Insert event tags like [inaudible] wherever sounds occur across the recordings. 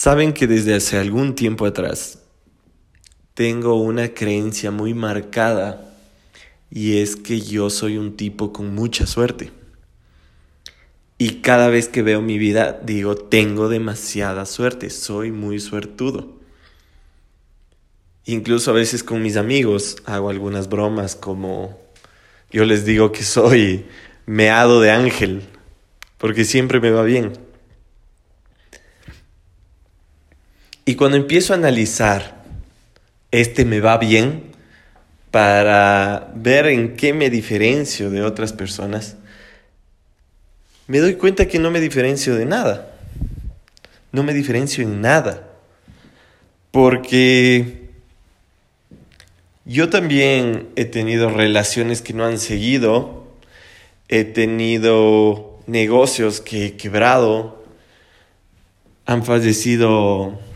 Saben que desde hace algún tiempo atrás tengo una creencia muy marcada y es que yo soy un tipo con mucha suerte. Y cada vez que veo mi vida digo, tengo demasiada suerte, soy muy suertudo. Incluso a veces con mis amigos hago algunas bromas como yo les digo que soy meado de ángel, porque siempre me va bien. Y cuando empiezo a analizar, este me va bien para ver en qué me diferencio de otras personas, me doy cuenta que no me diferencio de nada. No me diferencio en nada. Porque yo también he tenido relaciones que no han seguido, he tenido negocios que he quebrado, han fallecido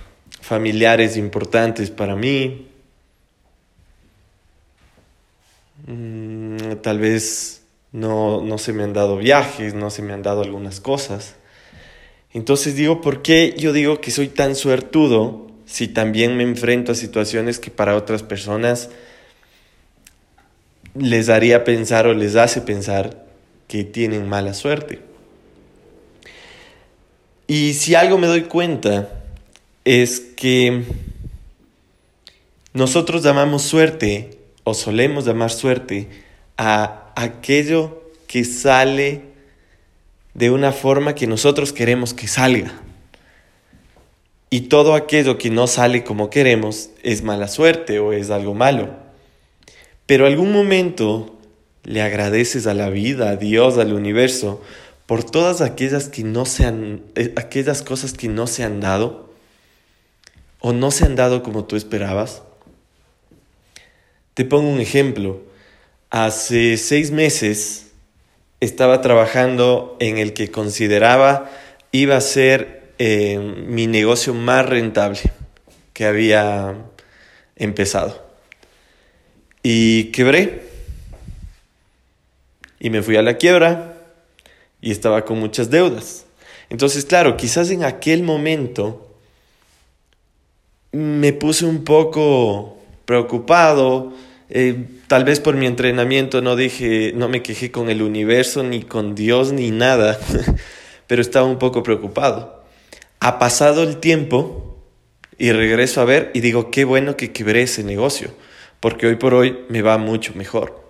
familiares importantes para mí. Mm, tal vez no, no se me han dado viajes, no se me han dado algunas cosas. Entonces digo, ¿por qué yo digo que soy tan suertudo si también me enfrento a situaciones que para otras personas les haría pensar o les hace pensar que tienen mala suerte? Y si algo me doy cuenta es que nosotros llamamos suerte o solemos llamar suerte a aquello que sale de una forma que nosotros queremos que salga. Y todo aquello que no sale como queremos es mala suerte o es algo malo. Pero algún momento le agradeces a la vida, a Dios, al universo, por todas aquellas, que no se eh, aquellas cosas que no se han dado o no se han dado como tú esperabas? Te pongo un ejemplo. Hace seis meses estaba trabajando en el que consideraba iba a ser eh, mi negocio más rentable que había empezado. Y quebré. Y me fui a la quiebra y estaba con muchas deudas. Entonces, claro, quizás en aquel momento me puse un poco preocupado. Eh, tal vez por mi entrenamiento no dije, no me quejé con el universo, ni con Dios, ni nada, [laughs] pero estaba un poco preocupado. Ha pasado el tiempo y regreso a ver y digo, qué bueno que quebré ese negocio, porque hoy por hoy me va mucho mejor.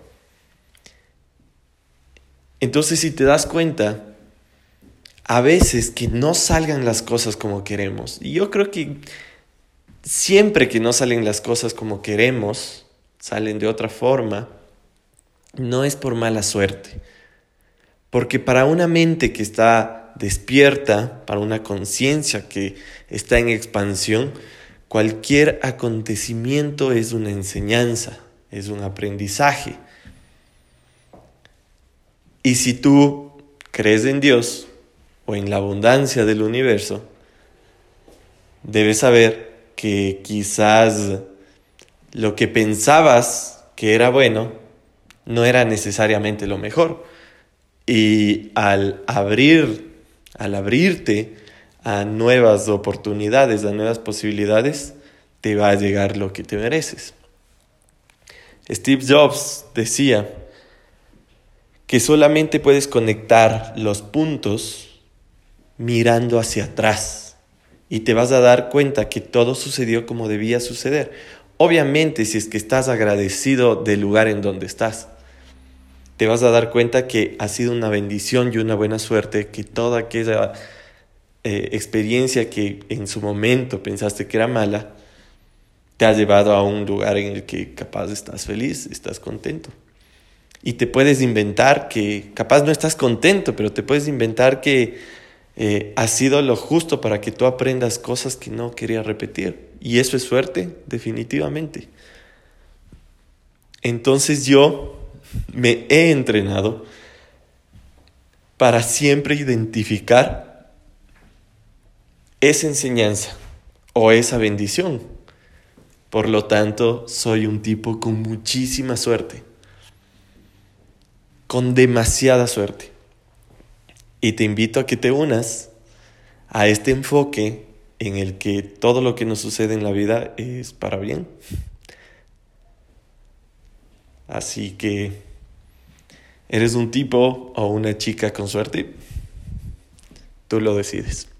Entonces, si te das cuenta, a veces que no salgan las cosas como queremos, y yo creo que siempre que no salen las cosas como queremos, salen de otra forma, no es por mala suerte. Porque para una mente que está despierta, para una conciencia que está en expansión, cualquier acontecimiento es una enseñanza, es un aprendizaje. Y si tú crees en Dios o en la abundancia del universo, debes saber que quizás lo que pensabas que era bueno no era necesariamente lo mejor. Y al abrir, al abrirte a nuevas oportunidades, a nuevas posibilidades, te va a llegar lo que te mereces. Steve Jobs decía que solamente puedes conectar los puntos mirando hacia atrás y te vas a dar cuenta que todo sucedió como debía suceder. Obviamente, si es que estás agradecido del lugar en donde estás, te vas a dar cuenta que ha sido una bendición y una buena suerte que toda aquella eh, experiencia que en su momento pensaste que era mala, te ha llevado a un lugar en el que capaz estás feliz, estás contento. Y te puedes inventar que, capaz no estás contento, pero te puedes inventar que eh, ha sido lo justo para que tú aprendas cosas que no quería repetir. Y eso es suerte, definitivamente. Entonces yo me he entrenado para siempre identificar esa enseñanza o esa bendición. Por lo tanto, soy un tipo con muchísima suerte, con demasiada suerte. Y te invito a que te unas a este enfoque en el que todo lo que nos sucede en la vida es para bien. Así que, ¿eres un tipo o una chica con suerte? Tú lo decides.